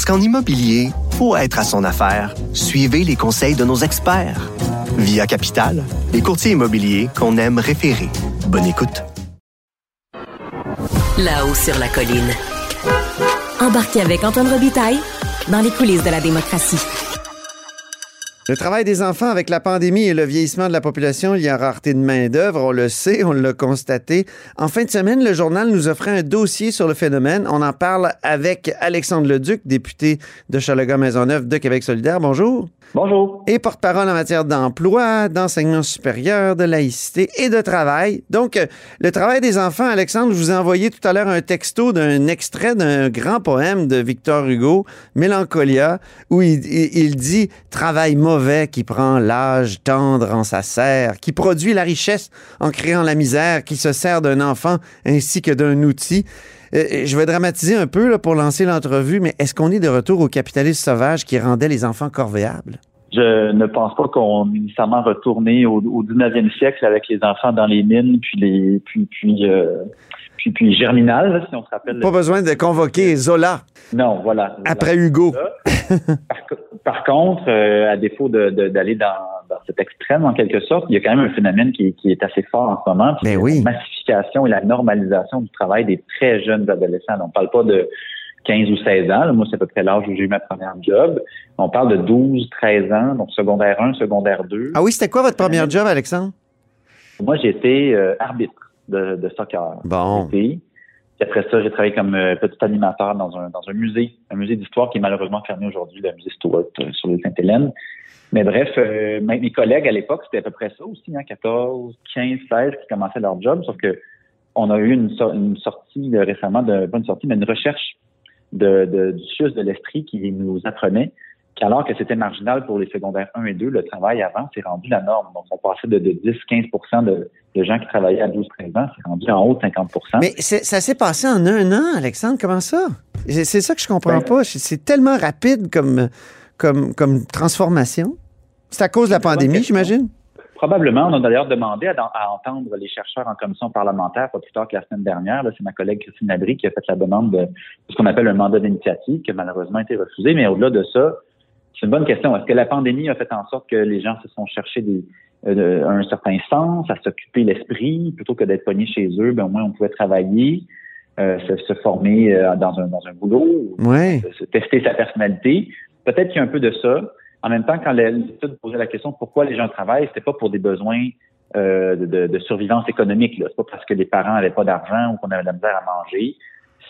Parce qu'en immobilier, pour être à son affaire, suivez les conseils de nos experts. Via Capital, les courtiers immobiliers qu'on aime référer. Bonne écoute. Là-haut sur la colline. Embarquez avec Antoine Robitaille dans les coulisses de la démocratie. Le travail des enfants avec la pandémie et le vieillissement de la population, il y a rareté de main-d'œuvre, on le sait, on l'a constaté. En fin de semaine, le journal nous offrait un dossier sur le phénomène. On en parle avec Alexandre Leduc, député de Chalaga-Maisonneuve de Québec solidaire. Bonjour. Bonjour. Et porte-parole en matière d'emploi, d'enseignement supérieur, de laïcité et de travail. Donc, euh, le travail des enfants, Alexandre, je vous ai envoyé tout à l'heure un texto d'un extrait d'un grand poème de Victor Hugo, Mélancolia, où il, il dit Travail mauvais qui prend l'âge tendre en sa serre, qui produit la richesse en créant la misère, qui se sert d'un enfant ainsi que d'un outil. Euh, je vais dramatiser un peu là, pour lancer l'entrevue, mais est-ce qu'on est de retour au capitalisme sauvage qui rendait les enfants corvéables? Je ne pense pas qu'on est nécessairement retourné au, au 19e siècle avec les enfants dans les mines, puis les puis puis euh, puis, puis Germinal, là, si on se rappelle. Pas besoin de convoquer Zola. Non, voilà. Après Hugo. par, par, contre, euh, à défaut d'aller de, dans, dans cet extrême, en quelque sorte, il y a quand même un phénomène qui, qui est assez fort en ce moment. Mais oui. La massification et la normalisation du travail des très jeunes adolescents. On ne parle pas de 15 ou 16 ans. Là, moi, c'est à peu près l'âge où j'ai eu ma première job. On parle de 12, 13 ans, donc secondaire 1, secondaire 2. Ah oui, c'était quoi votre première job, Alexandre? Moi, j'étais euh, arbitre de, de, soccer. Bon. Après ça, j'ai travaillé comme euh, petit animateur dans un, dans un musée, un musée d'histoire qui est malheureusement fermé aujourd'hui, le musée Stuart euh, sur l'île Sainte-Hélène. Mais bref, euh, mes collègues à l'époque, c'était à peu près ça aussi, hein, 14, 15, 16 qui commençaient leur job, sauf que on a eu une, sortie récemment, de, pas une sortie, mais une recherche de, de, du CIUS de l'Estrie qui nous apprenait qu'alors que c'était marginal pour les secondaires 1 et 2, le travail avant, c'est rendu la norme. Donc, on passait de, de 10-15% de, de, gens qui travaillaient à 12-13 ans, c'est rendu en haut de 50 Mais ça s'est passé en un an, Alexandre, comment ça? C'est ça que je comprends ben, pas. C'est tellement rapide comme, comme, comme transformation. C'est à cause de la pandémie, j'imagine? Probablement. On a d'ailleurs demandé à, à, entendre les chercheurs en commission parlementaire, pas plus tard que la semaine dernière. C'est ma collègue Christine Labrie qui a fait la demande de ce qu'on appelle un mandat d'initiative, qui a malheureusement été refusé. Mais au-delà de ça, c'est une bonne question. Est-ce que la pandémie a fait en sorte que les gens se sont cherchés des, euh, un certain sens, à s'occuper l'esprit, plutôt que d'être pognés chez eux, ben, au moins on pouvait travailler, euh, se, se, former euh, dans, un, dans un boulot, ouais. se, tester sa personnalité. Peut-être qu'il y a un peu de ça. En même temps, quand l'étude posait la question de pourquoi les gens travaillent, c'était pas pour des besoins euh, de, de, survivance économique. C'est pas parce que les parents n'avaient pas d'argent ou qu'on avait de la misère à manger.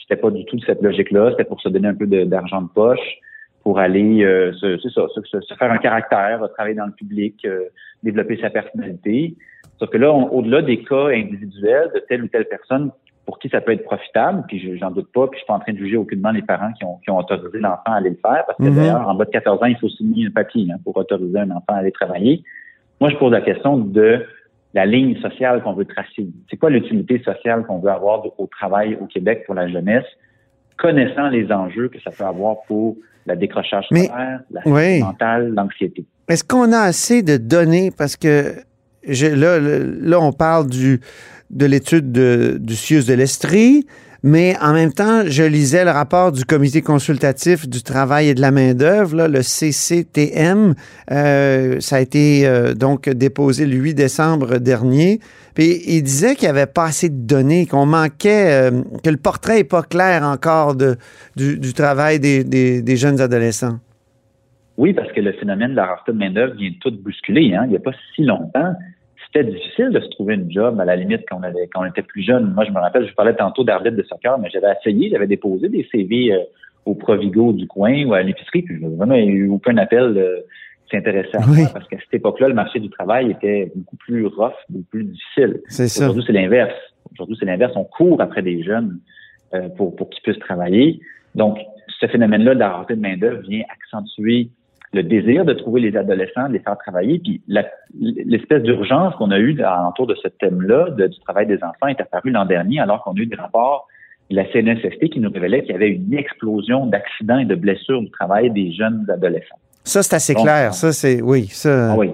C'était pas du tout cette logique-là. C'était pour se donner un peu d'argent de, poche, pour aller, euh, se, ça, se, se, faire un caractère, travailler dans le public, euh, développer sa personnalité. Sauf que là, au-delà des cas individuels de telle ou telle personne pour qui ça peut être profitable, puis j'en doute pas, puis je suis pas en train de juger aucunement les parents qui ont, qui ont autorisé l'enfant à aller le faire, parce que Mhm. d'ailleurs, en bas de 14 ans, il faut signer un papier hein, pour autoriser un enfant à aller travailler. Moi, je pose la question de la ligne sociale qu'on veut tracer. C'est quoi l'utilité sociale qu'on veut avoir au travail au Québec pour la jeunesse, connaissant les enjeux que ça peut avoir pour la décrochage Mais- scolaire, la oui. santé mentale, l'anxiété. Est-ce qu'on a assez de données? Parce que je- là, on parle du, de l'étude de- du CIUS de l'Estrie, mais en même temps, je lisais le rapport du Comité consultatif du travail et de la main-d'œuvre, le CCTM. Euh, ça a été euh, donc déposé le 8 décembre dernier. Puis il disait qu'il n'y avait pas assez de données, qu'on manquait, euh, que le portrait n'est pas clair encore de, du, travail des, des, des jeunes adolescents. Oui, parce que le phénomène de la rareté de main-d'œuvre vient tout bousculer. Hein. Il n'y a pas si longtemps, c'était difficile de se trouver une job à la limite quand on, avait, quand on était plus jeune. Moi, je me rappelle, je parlais tantôt d'arbitre de soccer, mais j'avais essayé, j'avais déposé des CV euh, au Provigo du coin ou à l'épicerie, puis je vraiment eu aucun appel euh, qui s'intéressait à Oui. moi, parce qu'à cette époque-là, le marché du travail était beaucoup plus rough, beaucoup plus difficile. C'est ça. Aujourd'hui, c'est l'inverse. Aujourd'hui, c'est l'inverse. On court après des jeunes euh, pour, pour qu'ils puissent travailler. Donc, ce phénomène-là de la rareté de main-d'œuvre vient accentuer le désir de trouver les adolescents, de les faire travailler. Puis l'espèce d'urgence qu'on a eue autour de ce thème-là, du travail des enfants, est apparue l'an dernier, alors qu'on a eu des rapports de la CNSST qui nous révélait qu'il y avait une explosion d'accidents et de blessures du travail des jeunes adolescents. Ça, c'est assez clair. Ça, c'est oui. Ça... Ah oui.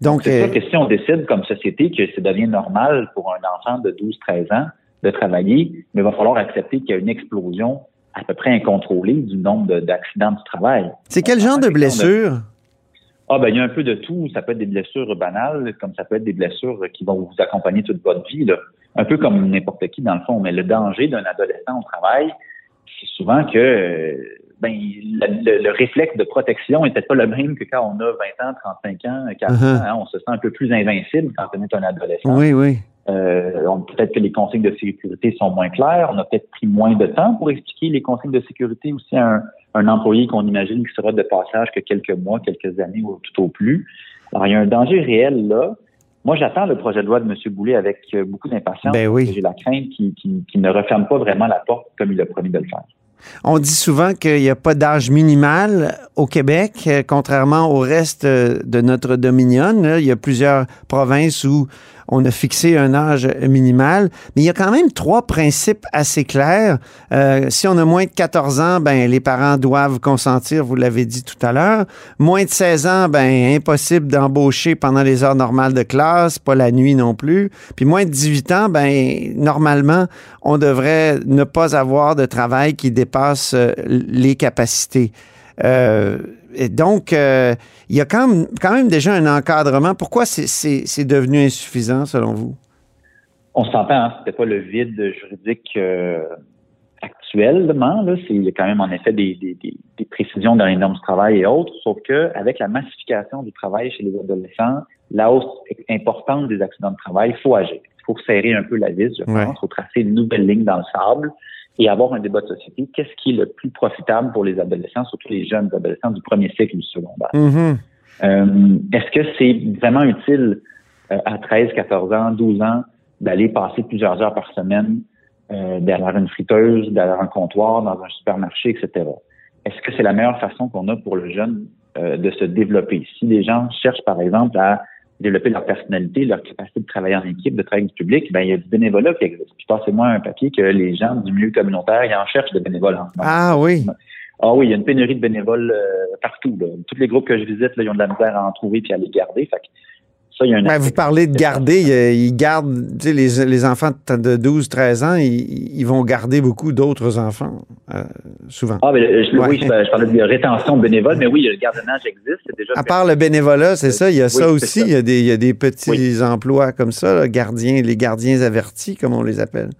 Donc, c'est sûr euh, que si on décide comme société que ça devient normal pour un enfant de 12-13 ans de travailler, mais il va falloir accepter qu'il y a une explosion à peu près incontrôlée du nombre d'accidents du travail. C'est quel genre de blessures? Ah ben il y a un peu de tout. Ça peut être des blessures banales, comme ça peut être des blessures qui vont vous accompagner toute votre vie. Là. Un peu comme n'importe qui dans le fond. Mais le danger d'un adolescent au travail, c'est souvent que ben, le, réflexe de protection n'était pas le même que quand on a 20 ans, 35 ans, 40 uh-huh. ans. Hein. on se sent un peu plus invincible quand on est un adolescent. Oui, oui. Euh, peut-être que les consignes de sécurité sont moins claires. On a peut-être pris moins de temps pour expliquer les consignes de sécurité aussi à un, employé qu'on imagine qui sera de passage que quelques mois, quelques années ou tout au plus. Alors, il y a un danger réel là. Moi, j'attends le projet de loi de M. Boulet avec beaucoup d'impatience. Ben oui. J'ai la crainte qu'il ne referme pas vraiment la porte comme il a promis de le faire. On dit souvent qu'il n'y a pas d'âge minimal au Québec, euh, contrairement au reste de notre dominion. Il y a plusieurs provinces où on a fixé un âge minimal, mais il y a quand même trois principes assez clairs. Euh, si on a moins de 14 ans, ben les parents doivent consentir, vous l'avez dit tout à l'heure. Moins de 16 ans, ben impossible d'embaucher pendant les heures normales de classe, pas la nuit non plus. Puis moins de 18 ans, ben normalement, on devrait ne pas avoir de travail qui dépasse euh, les capacités. Euh, et donc, euh, il y a quand même, quand même déjà un encadrement. Pourquoi c'est devenu insuffisant, selon vous? On s'entend, hein, c'était pas le vide juridique euh, actuellement. Là. Il y a quand même, en effet, des, précisions dans les normes du travail et autres, sauf qu'avec la massification du travail chez les adolescents, la hausse importante des accidents de travail, il faut agir. Il faut serrer un peu la vis, je pense. Il faut tracer une nouvelle ligne dans le sable et avoir un débat de société. Qu'est-ce qui est le plus profitable pour les adolescents, surtout les jeunes adolescents du premier cycle du secondaire? Mm-hmm. Euh, est-ce que c'est vraiment utile euh, à 13, 14 ans, 12 ans d'aller passer plusieurs heures par semaine euh, derrière une friteuse, derrière un comptoir, dans un supermarché, etc. Est-ce que c'est la meilleure façon qu'on a pour le jeune de se développer? Si les gens cherchent, par exemple, à développer leur personnalité, leur capacité de travailler en équipe, de travailler avec du public, ben, il y a du bénévolat qui existe. Puis passez-moi un papier que les gens du milieu communautaire, ils en cherchent de bénévoles. Ah oui. Ah oui, il y a une pénurie de bénévoles euh, partout. Là. Tous les groupes que je visite, là, ils ont de la misère à en trouver puis à les garder. Fait vous parlez de garder, ils gardent, tu sais, les, les, enfants de 12, 13 ans, ils, vont garder beaucoup d'autres enfants, euh, souvent. Ah, mais oui, je, parlais de rétention bénévole, mais oui, le gardiennage existe. Déjà à part le bénévolat, c'est ça, il y a ça aussi, Il, y a des, il y a des petits emplois comme ça, gardiens, les gardiens avertis, comme on les appelle.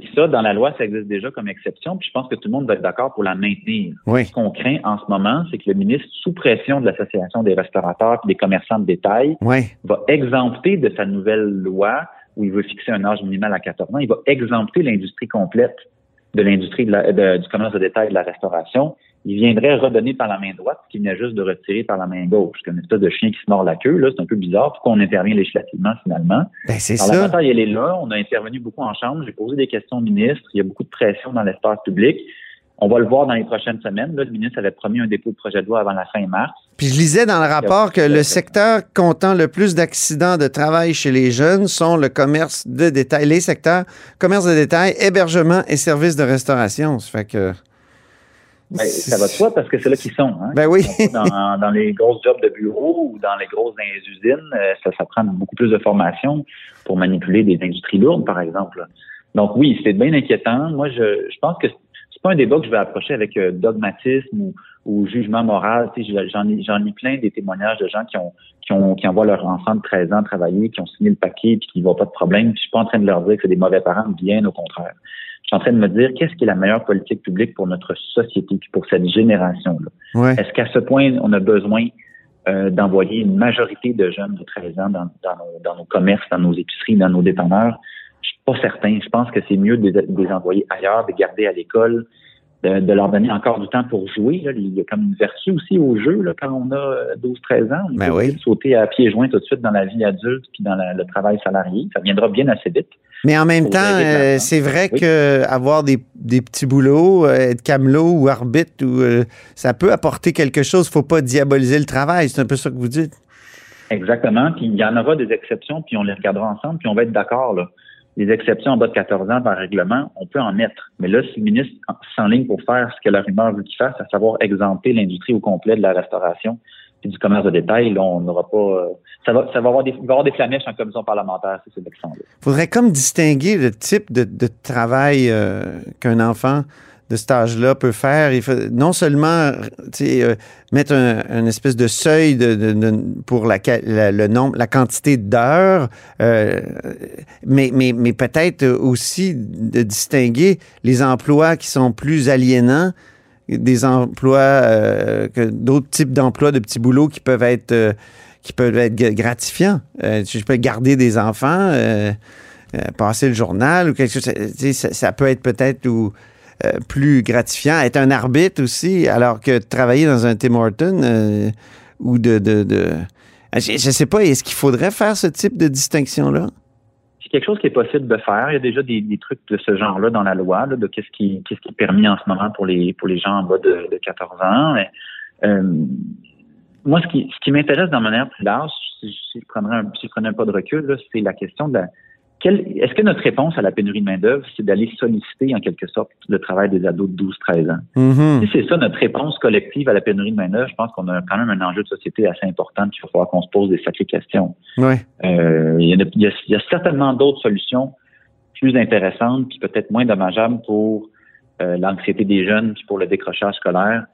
Et ça, dans la loi, ça existe déjà comme exception, puis je pense que tout le monde va être d'accord pour la maintenir. Ce qu'on craint en ce moment, c'est que le ministre, sous pression de l'Association des restaurateurs et des commerçants de détail, va exempter de sa nouvelle loi, où il veut fixer un âge minimal à 14 ans, il va exempter l'industrie complète de l'industrie du commerce de détail et de la restauration il viendrait redonner par la main droite ce qu'il venait juste de retirer par la main gauche. comme une espèce de chien qui se mord la queue. Là, c'est un peu bizarre. Pourquoi on intervient législativement finalement? Ben, c'est ça. La bataille, elle est là. On a intervenu beaucoup en chambre. J'ai posé des questions au ministre. Il y a beaucoup de pression dans l'espace public. On va le voir dans les prochaines semaines. Là, le ministre avait promis un dépôt de projet de loi avant la fin mars. Puis je lisais dans le rapport que le secteur comptant le plus d'accidents de travail chez les jeunes sont le commerce de détail, les secteurs commerce de détail, hébergement et services de restauration. Ça fait que ben, ça va de soi parce que c'est là qu'ils sont. Hein? Ben oui. dans, dans, les grosses jobs de bureau ou dans les grosses usines, euh, ça, ça prend beaucoup plus de formation pour manipuler des industries lourdes, par exemple. Donc oui, c'est bien inquiétant. Moi, je, je pense que c'est pas un débat que je vais approcher avec euh, dogmatisme ou, ou, jugement moral. Tu sais, j'en ai, j'en ai plein des témoignages de gens qui ont, qui ont, qui envoient leur enfant de 13 ans travailler, qui ont signé le paquet puis qui voient pas de problème. je suis pas en train de leur dire que c'est des mauvais parents, bien au contraire. Je suis en train de me dire qu'est-ce qui est la meilleure politique publique pour notre société, pour cette génération-là? Est-ce qu'à ce point, on a besoin euh, d'envoyer une majorité de jeunes de 13 ans dans, nos, dans, nos, commerces, dans nos épiceries, dans nos dépanneurs? Pas certain. Je pense que c'est mieux de, les envoyer ailleurs, de garder à l'école, de, leur donner encore du temps pour jouer. Il y a comme une vertu aussi au jeu là, quand on a 12-13 ans. On ben peut sauter à pieds joints tout de suite dans la vie adulte puis dans le travail salarié. Ça viendra bien assez vite. Mais en même temps, euh, c'est vrai Oui. que avoir des, des petits boulots, euh, être camelot ou arbitre, ou, euh, ça peut apporter quelque chose. faut pas diaboliser le travail. C'est un peu ça que vous dites. Exactement. Puis il y en aura des exceptions, puis on les regardera ensemble, puis on va être d'accord. Les exceptions en bas de 14 ans par règlement, on peut en mettre. Mais là, si le ministre s'enligne pour faire ce que la rumeur veut qu'il fasse, à savoir exempter l'industrie au complet de la restauration puis du commerce de détail, là, on n'aura pas. euh, ça va, avoir des, des flamèches en commission parlementaire, c'est cette élection-là. faudrait comme distinguer le type de, de travail euh, qu'un enfant de cet âge-là peut faire. Il faut non seulement euh, mettre un, espèce de seuil de, pour la, le nombre, la quantité d'heures, euh, mais, mais, mais peut-être aussi de distinguer les emplois qui sont plus aliénants des emplois, euh, d'autres types d'emplois de petits boulots qui peuvent être qui peuvent être gratifiants. Je peux garder des enfants, passer le journal ou quelque chose. Ça, ça peut être peut-être plus gratifiant. Être un arbitre aussi, alors que travailler dans un Tim Horton euh, ou de, de, de- Je, je sais pas, est-ce qu'il faudrait faire ce type de distinction-là? C'est quelque chose qui est possible de faire. Il y a déjà des, des trucs de ce genre-là dans la loi, de qu'est-ce qui, qui est permis en ce moment pour les pour les gens en bas de, de 14 ans. Euh, moi, ce qui, ce qui m'intéresse d'une manière plus large, si, je prenais un, si prenais un pas de recul, c'est la question de la est-ce que notre réponse à la pénurie de main-d'œuvre, c'est d'aller solliciter en quelque sorte le travail des ados de 12-13 ans? Mhm. Si c'est ça notre réponse collective à la pénurie de main-d'œuvre, je pense qu'on a quand même un enjeu de société assez important qu'il va falloir qu'on se pose des sacrées questions. Euh, il, y en a, il, y a, il y a certainement d'autres solutions plus intéressantes puis peut-être moins dommageables pour euh, l'anxiété des jeunes puis pour le décrochage scolaire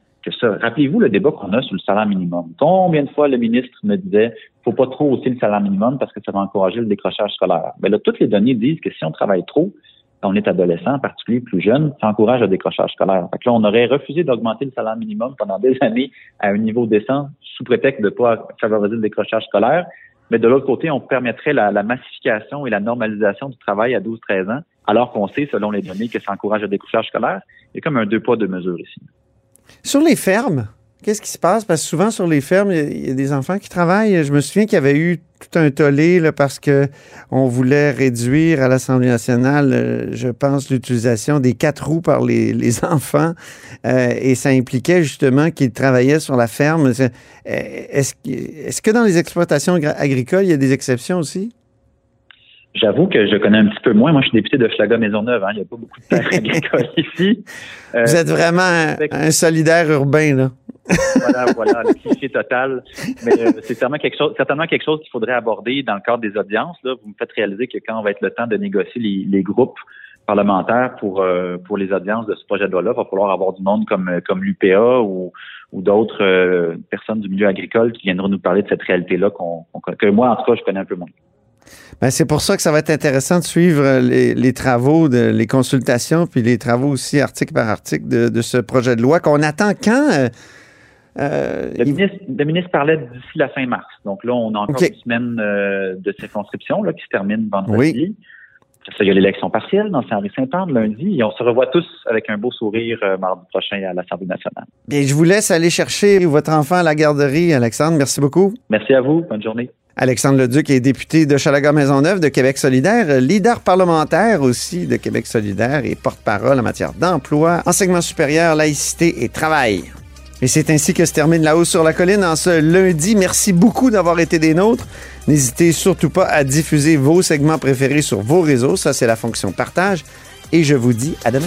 Rappelez-vous le débat qu'on a sur le salaire minimum. Combien de fois le ministre me disait faut pas trop hausser le salaire minimum parce que ça va encourager le décrochage scolaire. Mais là, toutes les données disent que si on travaille trop, quand on est adolescent, en particulier plus jeune, ça encourage le décrochage scolaire. Fait que là, on aurait refusé d'augmenter le salaire minimum pendant des années à un niveau décent sous prétexte de ne pas favoriser le décrochage scolaire. Mais de l'autre côté, on permettrait la, la, massification et la normalisation du travail à 12-13 ans, alors qu'on sait, selon les données, que ça encourage le décrochage scolaire. Il y a comme un deux poids, deux mesures ici. Sur les fermes, qu'est-ce qui se passe? Parce que souvent, sur les fermes, il y a des enfants qui travaillent. Je me souviens qu'il y avait eu tout un tollé parce que on voulait réduire à l'Assemblée nationale, euh, je pense, l'utilisation des quatre roues par les, enfants. Euh, et ça impliquait justement qu'ils travaillaient sur la ferme. Est-ce est que dans les exploitations agricoles, il y a des exceptions aussi? J'avoue que je connais un petit peu moins. Moi, je suis député de Schlaga-Maisonneuve. Hein. Il n'y a pas beaucoup de terres agricoles ici. Euh, Vous êtes vraiment un, un solidaire urbain, là. voilà, voilà, le cliché total. Mais euh, c'est certainement quelque chose, certainement quelque chose qu'il faudrait aborder dans le cadre des audiences. Là. Vous me faites réaliser que quand on va être le temps de négocier les, les groupes parlementaires pour euh, pour les audiences de ce projet de loi-là, il va falloir avoir du monde comme comme l'UPA ou ou d'autres euh, personnes du milieu agricole qui viendront nous parler de cette réalité-là qu'on, qu'on, que moi, en tout cas, je connais un peu moins. Ben, c'est pour ça que ça va être intéressant de suivre les, les, travaux, de, les consultations, puis les travaux aussi article par article de, de ce projet de loi qu'on attend quand. Euh, euh, le, il... ministre, le, ministre, parlait d'ici la fin mars. Donc là, on a encore okay. une semaine euh, de circonscription là, qui se termine vendredi. Oui. Ça, il y a l'élection partielle dans Saint-Henri-Saint-Anne lundi. Et on se revoit tous avec un beau sourire euh, mardi prochain à l'Assemblée nationale. Bien, je vous laisse aller chercher votre enfant à la garderie, Alexandre. Merci beaucoup. Merci à vous. Bonne journée. Alexandre Leduc est député de Chalaga-Maisonneuve de Québec solidaire, leader parlementaire aussi de Québec solidaire et porte-parole en matière d'emploi, enseignement supérieur, laïcité et travail. Et c'est ainsi que se termine La Hausse sur la colline en ce lundi. Merci beaucoup d'avoir été des nôtres. N'hésitez surtout pas à diffuser vos segments préférés sur vos réseaux. Ça, c'est la fonction partage. Et je vous dis à demain.